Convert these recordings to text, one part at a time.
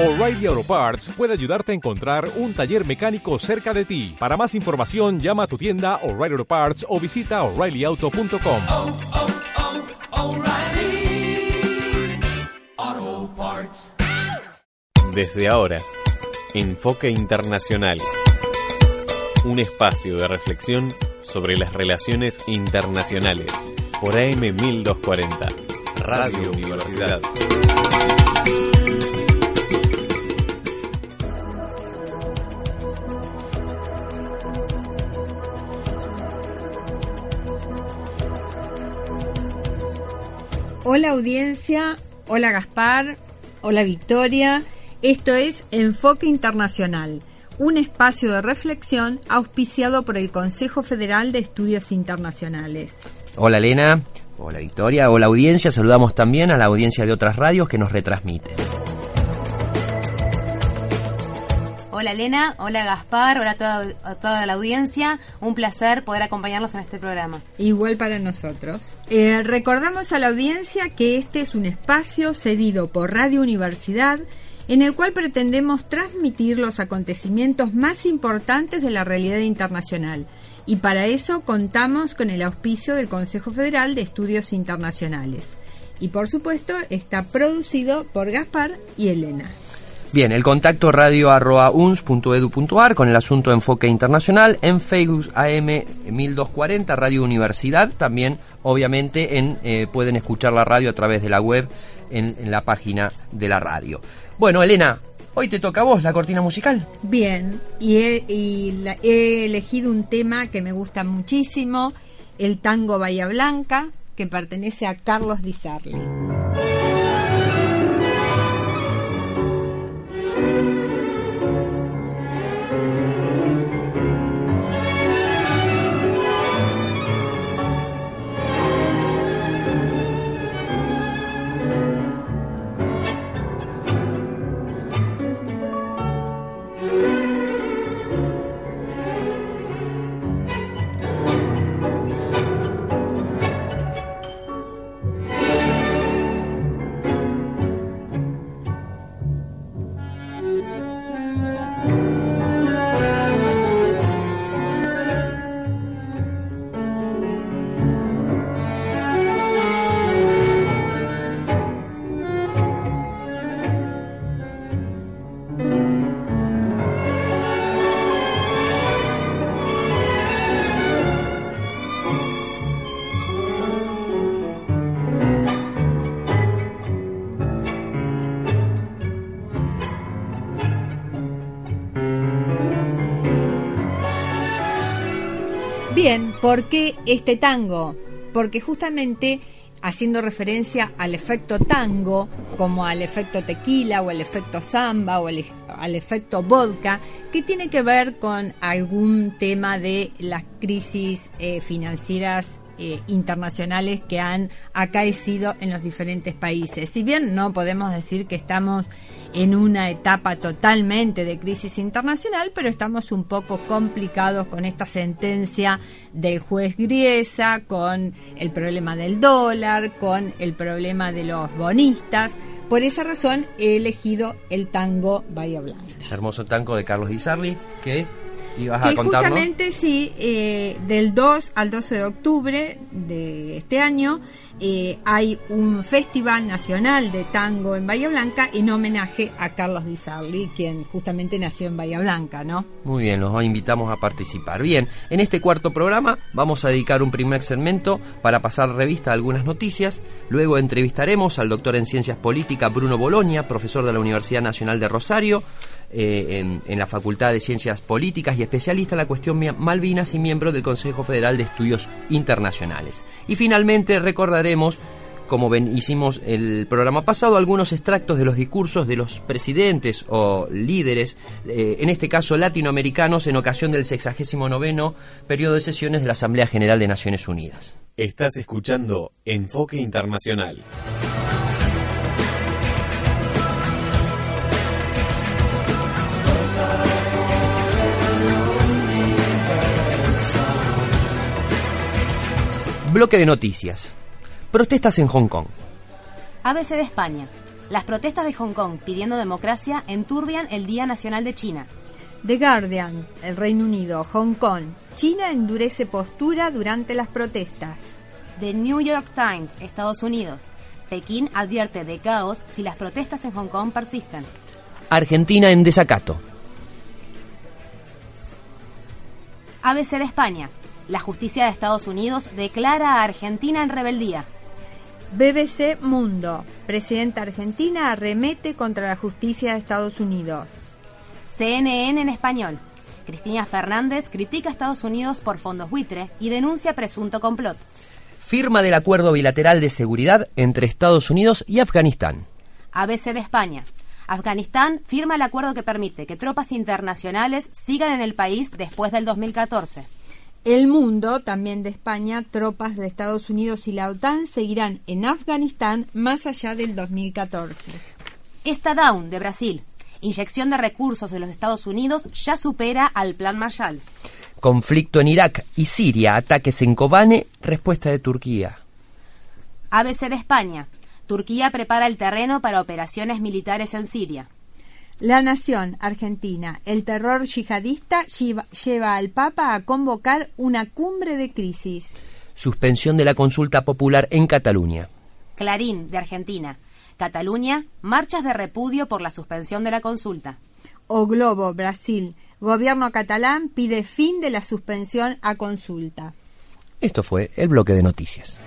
O'Reilly Auto Parts puede ayudarte a encontrar un taller mecánico cerca de ti. Para más información, llama a tu tienda O'Reilly Auto Parts o visita oreillyauto.com. oh, oh, Parts. Desde ahora, Enfoque Internacional. Un espacio de reflexión sobre las relaciones internacionales. Por AM 1240. Radio Universidad. Hola audiencia, hola Gaspar, hola Victoria. Esto es Enfoque Internacional, un espacio de reflexión auspiciado por el Consejo Federal de Estudios Internacionales. Hola Elena, hola Victoria, hola audiencia, saludamos también a la audiencia de otras radios que nos retransmiten. Hola Elena, hola Gaspar, hola a toda, la audiencia. Un placer poder acompañarlos en este programa. Igual para nosotros. Eh, recordamos a la audiencia que este es un espacio cedido por Radio Universidad en el cual pretendemos transmitir los acontecimientos más importantes de la realidad internacional. Y para eso contamos con el auspicio del Consejo Federal de Estudios Internacionales. Y por supuesto está producido por Gaspar y Elena. Bien, el contacto radio con el asunto Enfoque Internacional en Facebook AM 1240 Radio Universidad. También, obviamente, en, eh, pueden escuchar la radio a través de la web en, la página de la radio. Bueno, Elena, hoy te toca a vos la cortina musical. Bien, y he, la- he elegido un tema que me gusta muchísimo, el tango Bahía Blanca, que pertenece a Carlos Di Sarli. Bien, ¿por qué este tango? Porque justamente haciendo referencia al efecto tango, como al efecto tequila o al efecto samba o al, al efecto vodka, que tiene que ver con algún tema de las crisis eh, financieras eh, internacionales que han acaecido en los diferentes países. Si bien no podemos decir que estamos en una etapa totalmente de crisis internacional, pero estamos un poco complicados con esta sentencia del juez Griesa, con el problema del dólar, con el problema de los bonistas. Por esa razón he elegido el tango Bahía Blanca. Hermoso tango de Carlos Di que ibas a contarnos. justamente sí, eh, del 2 al 12 de octubre de este año eh, hay un festival nacional de tango en Bahía Blanca en homenaje a Carlos Di Sarli, quien justamente nació en Bahía Blanca, ¿no? Muy bien, los invitamos a participar. Bien, en este cuarto programa vamos a dedicar un primer segmento para pasar revista a algunas noticias. Luego entrevistaremos al doctor en Ciencias Políticas Bruno Boloña, profesor de la Universidad Nacional de Rosario, eh, en, la Facultad de Ciencias Políticas y especialista en la cuestión Malvinas y miembro del Consejo Federal de Estudios Internacionales. Y finalmente recordaremos como ven, hicimos el programa pasado, algunos extractos de los discursos de los presidentes o líderes, eh, en este caso latinoamericanos, en ocasión del 69 periodo de sesiones de la Asamblea General de Naciones Unidas. Estás escuchando Enfoque Internacional. Bloque de noticias. Protestas en Hong Kong. ABC de España. Las protestas de Hong Kong pidiendo democracia enturbian el Día Nacional de China. The Guardian, el Reino Unido, Hong Kong. China endurece postura durante las protestas. The New York Times, Estados Unidos. Pekín advierte de caos si las protestas en Hong Kong persisten. Argentina en desacato. ABC de España. La justicia de Estados Unidos declara a Argentina en rebeldía. BBC Mundo. Presidenta argentina arremete contra la justicia de Estados Unidos. CNN en español. Cristina Fernández critica a Estados Unidos por fondos buitre y denuncia presunto complot. Firma del acuerdo bilateral de seguridad entre Estados Unidos y Afganistán. ABC de España. Afganistán firma el acuerdo que permite que tropas internacionales sigan en el país después del 2014. El mundo, también de España, tropas de Estados Unidos y la OTAN seguirán en Afganistán más allá del 2014. Esta Down de Brasil. Inyección de recursos de los Estados Unidos ya supera al Plan Marshall. Conflicto en Irak y Siria, ataques en Kobane, respuesta de Turquía. ABC de España. Turquía prepara el terreno para operaciones militares en Siria. La Nación Argentina, el terror yihadista lleva, lleva al Papa a convocar una cumbre de crisis. Suspensión de la consulta popular en Cataluña. Clarín de Argentina. Cataluña, marchas de repudio por la suspensión de la consulta. O Globo, Brasil, gobierno catalán pide fin de la suspensión a consulta. Esto fue el bloque de noticias.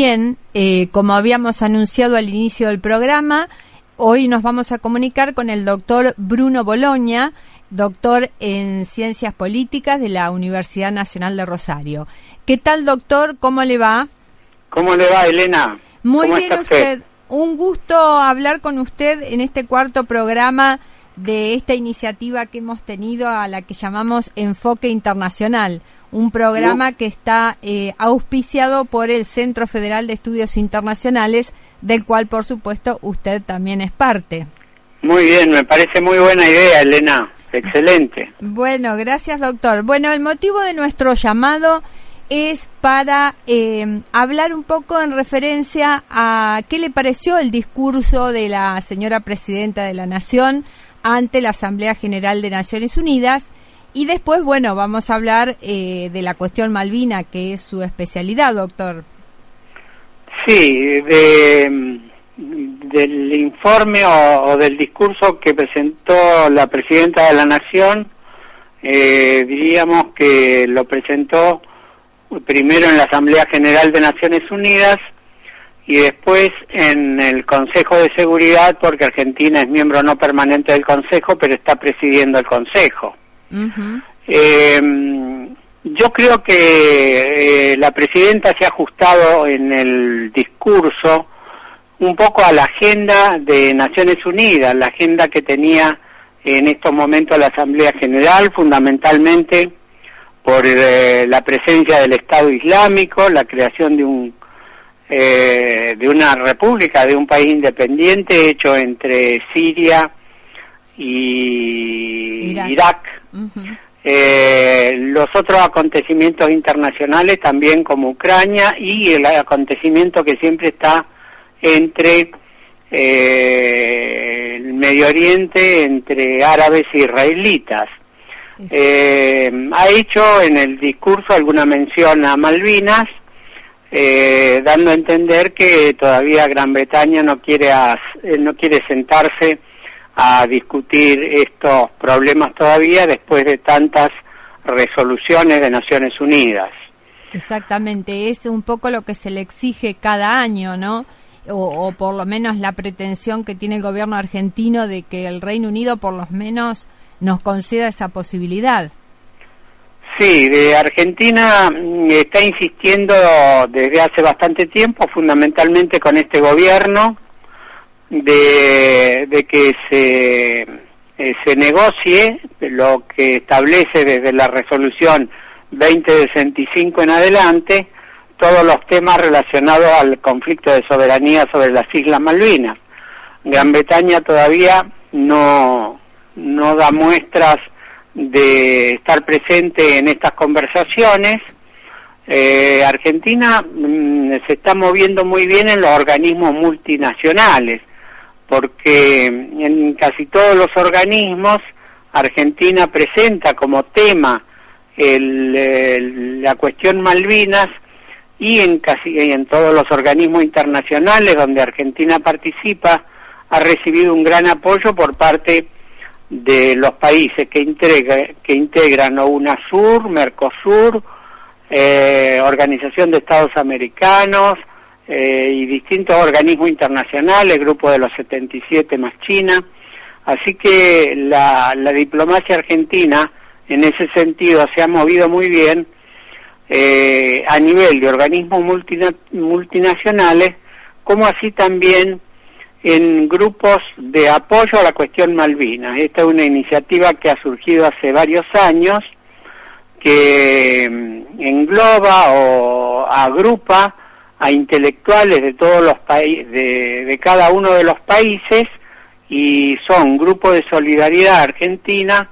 Bien, eh, como habíamos anunciado al inicio del programa, hoy nos vamos a comunicar con el doctor Bruno Boloña, doctor en Ciencias Políticas de la Universidad Nacional de Rosario. ¿Qué tal, doctor? ¿Cómo le va? ¿Cómo le va, Elena? Muy ¿Cómo bien usted. Un gusto hablar con usted en este cuarto programa de esta iniciativa que hemos tenido a la que llamamos Enfoque Internacional, un programa que está eh, auspiciado por el Centro Federal de Estudios Internacionales, del cual por supuesto usted también es parte. Muy bien, me parece muy buena idea, Elena. Excelente. Bueno, gracias doctor. Bueno, el motivo de nuestro llamado es para eh, hablar un poco en referencia a qué le pareció el discurso de la señora presidenta de la Nación ante la Asamblea General de Naciones Unidas y después, bueno, vamos a hablar eh, de la cuestión Malvina, que es su especialidad, doctor. Sí, de, del informe o, o del discurso que presentó la presidenta de la Nación, eh, diríamos que lo presentó primero en la Asamblea General de Naciones Unidas y después en el Consejo de Seguridad, porque Argentina es miembro no permanente del Consejo, pero está presidiendo el Consejo. Eh, yo creo que eh, la presidenta se ha ajustado en el discurso un poco a la agenda de Naciones Unidas, la agenda que tenía en estos momentos la Asamblea General, fundamentalmente por eh, la presencia del Estado Islámico, la creación de un eh, de una república, de un país independiente hecho entre Siria y Irak. Irak. Eh, los otros acontecimientos internacionales también como Ucrania y el acontecimiento que siempre está entre eh, el Medio Oriente, entre árabes e israelitas. Eh, ha hecho en el discurso alguna mención a Malvinas, eh, dando a entender que todavía Gran Bretaña no quiere as- eh, no quiere sentarse a discutir estos problemas todavía después de tantas resoluciones de Naciones Unidas. Exactamente, es un poco lo que se le exige cada año, ¿no? O, o por lo menos la pretensión que tiene el gobierno argentino de que el Reino Unido por lo menos nos conceda esa posibilidad. Sí, de Argentina mm, está insistiendo desde hace bastante tiempo, fundamentalmente con este gobierno, de, de que se, eh, se negocie lo que establece desde la resolución 2065 en adelante todos los temas relacionados al conflicto de soberanía sobre las Islas Malvinas. Gran Bretaña todavía no, no da muestras de estar presente en estas conversaciones. Eh, Argentina mm, se está moviendo muy bien en los organismos multinacionales, porque en casi todos los organismos Argentina presenta como tema el, la cuestión Malvinas y en casi en todos los organismos internacionales donde Argentina participa ha recibido un gran apoyo por parte de los países que, integra, que integran UNASUR, Mercosur, eh, Organización de Estados Americanos eh, y distintos organismos internacionales, Grupo de los 77 más China. Así que la, diplomacia argentina en ese sentido se ha movido muy bien eh, a nivel de organismos multinacionales, como así también en grupos de apoyo a la cuestión Malvinas. Esta es una iniciativa que ha surgido hace varios años, que mm, engloba o agrupa a intelectuales de todos los países, de, cada uno de los países, y son grupos de solidaridad argentina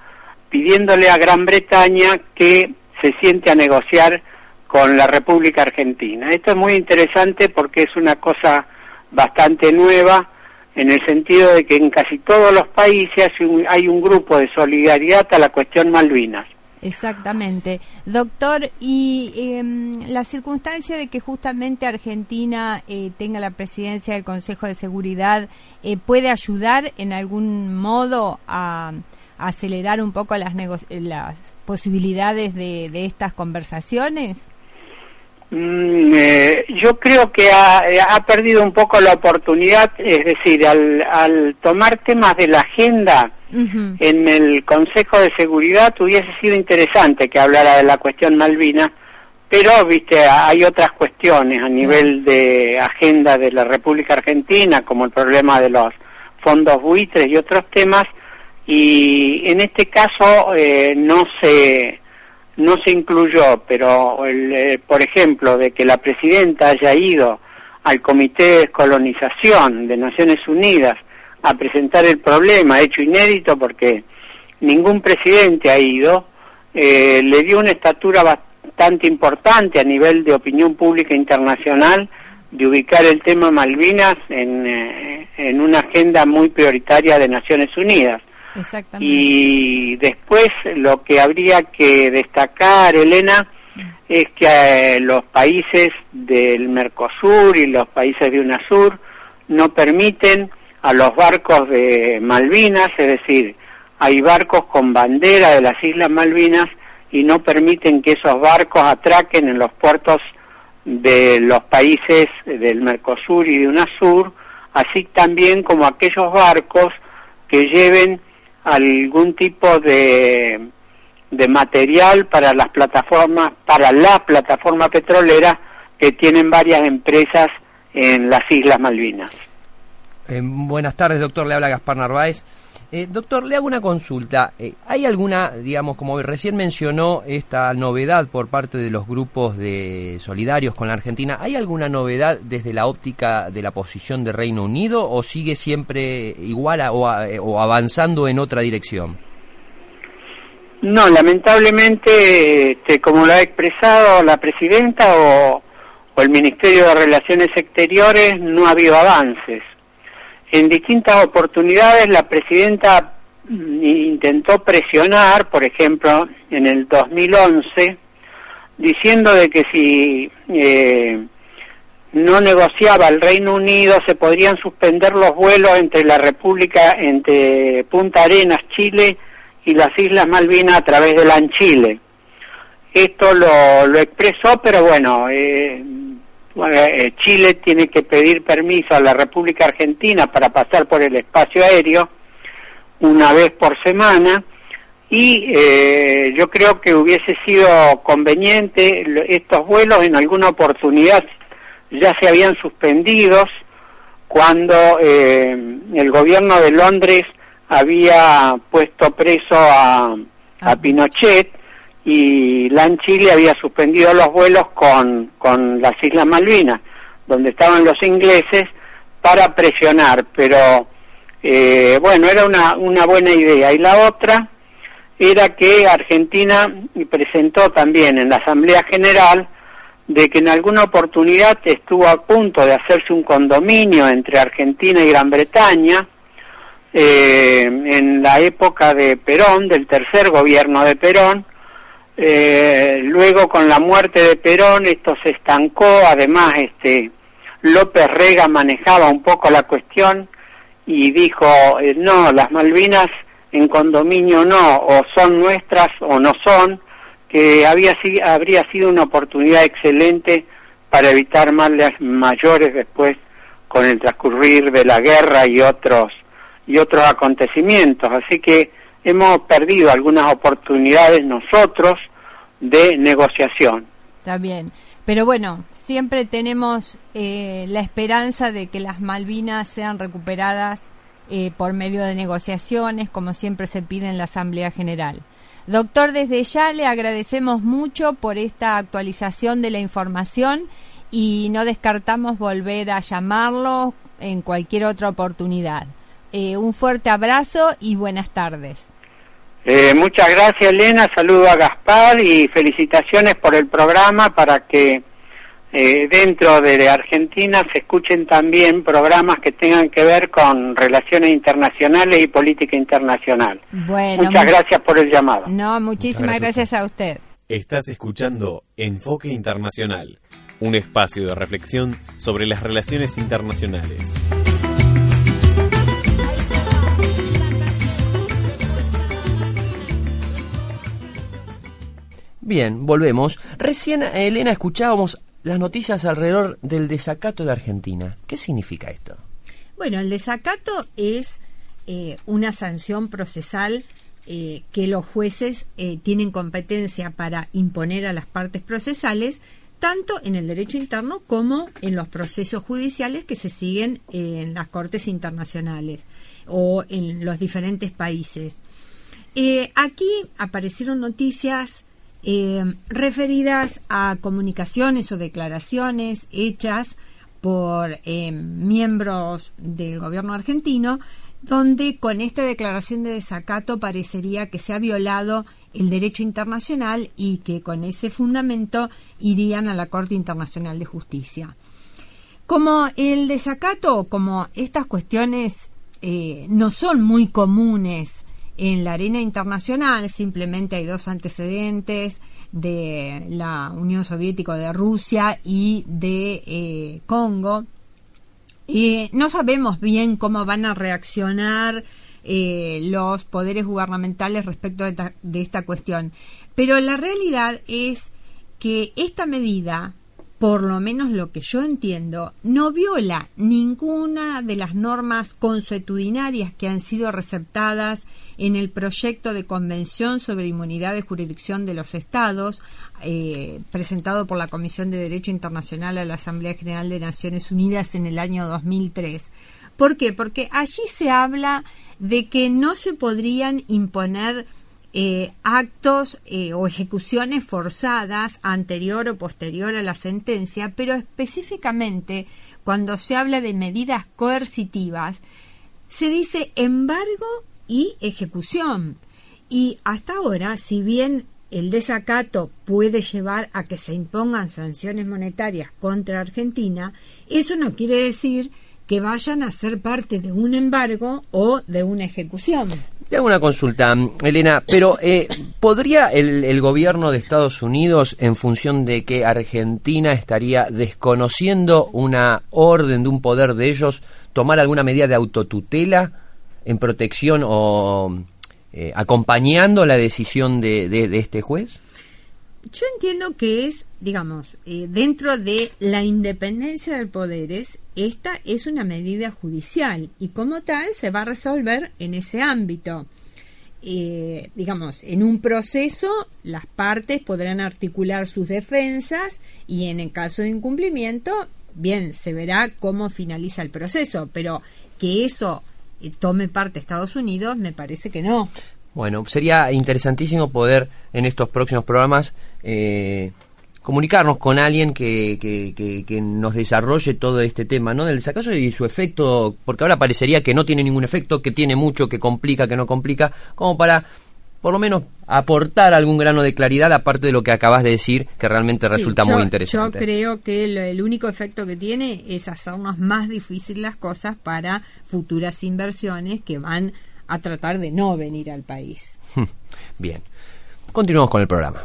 pidiéndole a Gran Bretaña que se siente a negociar con la República Argentina. Esto es muy interesante porque es una cosa bastante nueva en el sentido de que en casi todos los países hay un, grupo de solidaridad a la cuestión Malvinas. Exactamente. Doctor, y em, la circunstancia de que justamente Argentina eh, tenga la presidencia del Consejo de Seguridad eh, puede ayudar en algún modo a, acelerar un poco las, las posibilidades de, de estas conversaciones? Mm, eh, yo creo que ha, perdido un poco la oportunidad, es decir, al, tomar temas de la agenda en el Consejo de Seguridad hubiese sido interesante que hablara de la cuestión Malvina, pero, viste, hay otras cuestiones a nivel de agenda de la República Argentina, como el problema de los fondos buitres y otros temas, y en este caso eh, no se no se incluyó, pero el, eh, por ejemplo, de que la presidenta haya ido al Comité de Descolonización de Naciones Unidas a presentar el problema, hecho inédito porque ningún presidente ha ido, eh, le dio una estatura bastante importante a nivel de opinión pública internacional de ubicar el tema Malvinas en, eh, en una agenda muy prioritaria de Naciones Unidas. Y después lo que habría que destacar, Elena, es que eh, los países del Mercosur y los países de UNASUR no permiten a los barcos de Malvinas, es decir, hay barcos con bandera de las Islas Malvinas y no permiten que esos barcos atraquen en los puertos de los países del Mercosur y de UNASUR, así también como aquellos barcos que lleven algún tipo de, de material para las plataformas, para la plataforma petrolera que tienen varias empresas en las Islas Malvinas. Eh, buenas tardes, doctor. Le habla Gaspar Narváez. Eh, doctor, le hago una consulta. Eh, ¿Hay alguna, digamos, como recién mencionó esta novedad por parte de los grupos de solidarios con la Argentina, ¿hay alguna novedad desde la óptica de la posición de Reino Unido o sigue siempre igual o, avanzando en otra dirección? No, lamentablemente, este, como lo ha expresado la presidenta o el Ministerio de Relaciones Exteriores, no ha habido avances. En distintas oportunidades la presidenta mm, intentó presionar, por ejemplo, en el 2011, diciendo de que si eh, no negociaba el Reino Unido se podrían suspender los vuelos entre la República, entre Punta Arenas, Chile, y las Islas Malvinas a través de la Chile. Esto lo, lo expresó, pero bueno, eh, Chile tiene que pedir permiso a la República Argentina para pasar por el espacio aéreo una vez por semana y eh, yo creo que hubiese sido conveniente estos vuelos en alguna oportunidad ya se habían suspendido cuando eh, el gobierno de Londres había puesto preso a, a Pinochet y LAN Chile había suspendido los vuelos con, con las Islas Malvinas, donde estaban los ingleses, para presionar, pero eh, bueno, era una, una buena idea. Y la otra era que Argentina presentó también en la Asamblea General de que en alguna oportunidad estuvo a punto de hacerse un condominio entre Argentina y Gran Bretaña, eh, en la época de Perón, del tercer gobierno de Perón. Eh, luego con la muerte de Perón esto se estancó, además este López Rega manejaba un poco la cuestión y dijo, eh, no, las Malvinas en condominio no, o son nuestras o no son, que había, habría sido una oportunidad excelente para evitar males mayores después con el transcurrir de la guerra y otros y otros acontecimientos. Así que hemos perdido algunas oportunidades nosotros de negociación. Está bien. Pero bueno, siempre tenemos eh, la esperanza de que las Malvinas sean recuperadas eh, por medio de negociaciones, como siempre se pide en la Asamblea General. Doctor, desde ya le agradecemos mucho por esta actualización de la información y no descartamos volver a llamarlo en cualquier otra oportunidad. Eh, un fuerte abrazo y buenas tardes. Eh, muchas gracias, Elena. Saludo a Gaspar y felicitaciones por el programa para que eh, dentro de Argentina se escuchen también programas que tengan que ver con relaciones internacionales y política internacional. Bueno, Muchas gracias por el llamado. No, muchísimas gracias, a usted. Estás escuchando Enfoque Internacional, un espacio de reflexión sobre las relaciones internacionales. Bien, volvemos. Recién, Elena, escuchábamos las noticias alrededor del desacato de Argentina. ¿Qué significa esto? Bueno, el desacato es eh, una sanción procesal eh, que los jueces eh, tienen competencia para imponer a las partes procesales, tanto en el derecho interno como en los procesos judiciales que se siguen en las cortes internacionales o en los diferentes países. aquí aparecieron noticias eh, referidas a comunicaciones o declaraciones hechas por eh, miembros del gobierno argentino, donde con esta declaración de desacato parecería que se ha violado el derecho internacional y que con ese fundamento irían a la Corte Internacional de Justicia. Como el desacato, como estas cuestiones eh, no son muy comunes en la arena internacional simplemente hay dos antecedentes de la Unión Soviética de Rusia y de eh, Congo. y no sabemos bien cómo van a reaccionar eh, los poderes gubernamentales respecto de esta cuestión. Pero la realidad es que esta medida por lo menos lo que yo entiendo, no viola ninguna de las normas consuetudinarias que han sido receptadas en el proyecto de Convención sobre Inmunidad de Jurisdicción de los Estados, eh, presentado por la Comisión de Derecho Internacional a la Asamblea General de Naciones Unidas en el año 2003. ¿Por qué? Porque allí se habla de que no se podrían imponer eh, actos eh, o ejecuciones forzadas anterior o posterior a la sentencia, pero específicamente cuando se habla de medidas coercitivas, se dice embargo y ejecución. Y hasta ahora, si bien el desacato puede llevar a que se impongan sanciones monetarias contra Argentina, eso no quiere decir que vayan a ser parte de un embargo o de una ejecución. Te hago una consulta, Elena, pero eh, ¿podría el, el, gobierno de Estados Unidos, en función de que Argentina estaría desconociendo una orden de un poder de ellos, tomar alguna medida de autotutela en protección o eh, acompañando la decisión de, de este juez? Yo entiendo que es, digamos, eh, dentro de la independencia del poderes, esta es una medida judicial y como tal se va a resolver en ese ámbito. Eh, digamos, en un proceso las partes podrán articular sus defensas y en el caso de incumplimiento, bien, se verá cómo finaliza el proceso, pero que eso eh, tome parte Estados Unidos me parece que no. Bueno, sería interesantísimo poder en estos próximos programas eh, comunicarnos con alguien que, que, que, que nos desarrolle todo este tema, ¿no? Del sacazo y su efecto, porque ahora parecería que no tiene ningún efecto, que tiene mucho, que complica, que no complica, como para por lo menos aportar algún grano de claridad aparte de lo que acabas de decir que realmente resulta Sí, yo- muy interesante. Yo creo que el único efecto que tiene es hacernos más difícil las cosas para futuras inversiones que van a tratar de no venir al país. Bien. Continuamos con el programa.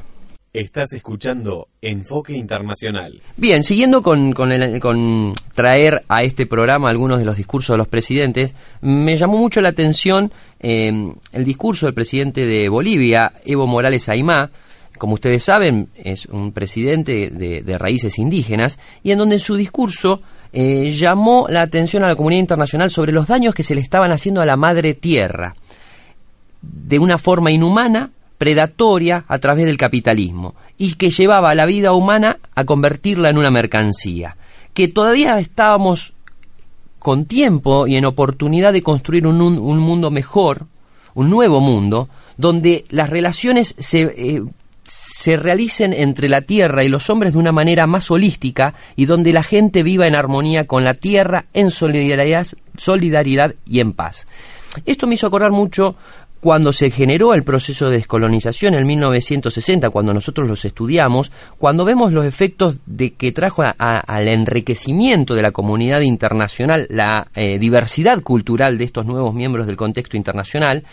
Estás escuchando Enfoque Internacional. Bien, siguiendo con, el- traer a este programa algunos de los discursos de los presidentes, me llamó mucho la atención eh, el discurso del presidente de Bolivia, Evo Morales Aymá, como ustedes saben, es un presidente de, de raíces indígenas, y en donde en su discurso eh, llamó la atención a la comunidad internacional sobre los daños que se le estaban haciendo a la madre tierra de una forma inhumana, predatoria a través del capitalismo y que llevaba a la vida humana a convertirla en una mercancía. Que todavía estábamos con tiempo y en oportunidad de construir un, un- un mundo mejor, un nuevo mundo, donde las relaciones se, eh, se realicen entre la tierra y los hombres de una manera más holística y donde la gente viva en armonía con la tierra, en solidaridad, solidaridad y en paz. Esto me hizo acordar mucho cuando se generó el proceso de descolonización en 1960, cuando nosotros los estudiamos, cuando vemos los efectos de que trajo al enriquecimiento de la comunidad internacional, la eh, diversidad cultural de estos nuevos miembros del contexto internacional,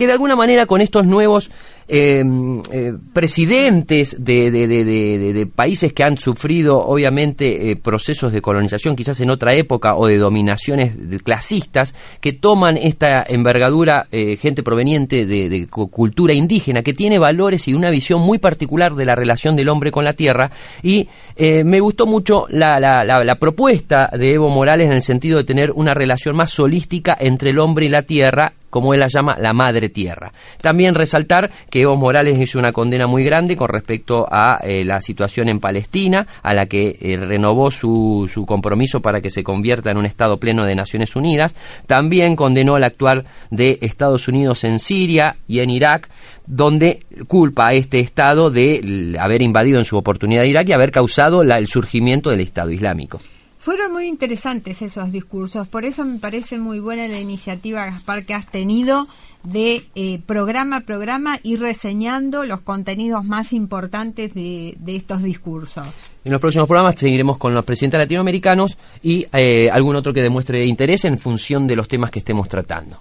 que de alguna manera con estos nuevos eh, eh, presidentes de, países que han sufrido obviamente eh, procesos de colonización quizás en otra época o de dominaciones clasistas que toman esta envergadura gente proveniente de, de cu- cultura indígena que tiene valores y una visión muy particular de la relación del hombre con la tierra. Y me gustó mucho la, la- la- la propuesta de Evo Morales en el sentido de tener una relación más holística entre el hombre y la tierra como él la llama, la madre tierra. También resaltar que Evo Morales hizo una condena muy grande con respecto a eh, la situación en Palestina, a la que eh, renovó su, su compromiso para que se convierta en un Estado pleno de Naciones Unidas. También condenó el actuar de Estados Unidos en Siria y en Irak, donde culpa a este Estado de haber invadido en su oportunidad Irak y haber causado la- el surgimiento del Estado Islámico. Fueron muy interesantes esos discursos, por eso me parece muy buena la iniciativa, Gaspar, que has tenido de eh, programa a programa ir reseñando los contenidos más importantes de, de estos discursos. En los próximos programas seguiremos con los presidentes latinoamericanos y eh, algún otro que demuestre interés en función de los temas que estemos tratando.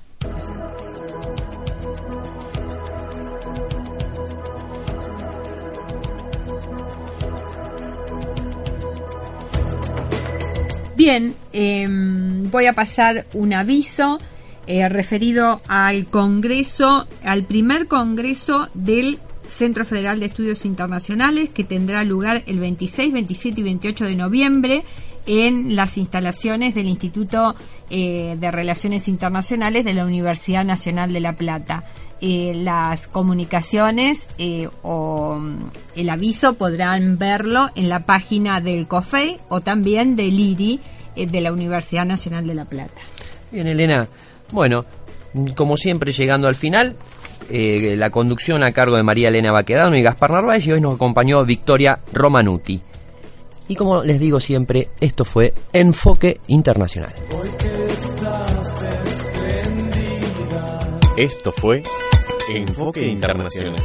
Bien, eh, voy a pasar un aviso eh, referido al Congreso, al primer Congreso del Centro Federal de Estudios Internacionales que tendrá lugar el 26, 27 y 28 de noviembre en las instalaciones del Instituto eh, de Relaciones Internacionales de la Universidad Nacional de La Plata. Eh, las comunicaciones eh, o mm, el aviso podrán verlo en la página del COFEI o también del IRI eh, de la Universidad Nacional de La Plata. Bien, Elena. Bueno, como siempre, llegando al final, eh, la conducción a cargo de María Elena Baquedano y Gaspar Narváez y hoy nos acompañó Victoria Romanuti. Y como les digo siempre, esto fue Enfoque Internacional. Esto fue Enfoque Internacional,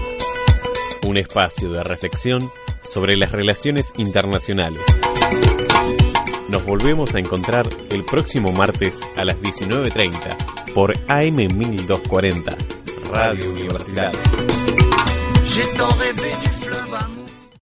un espacio de reflexión sobre las relaciones internacionales. Nos volvemos a encontrar el próximo martes a las 19.30 por AM 1240, Radio Universidad.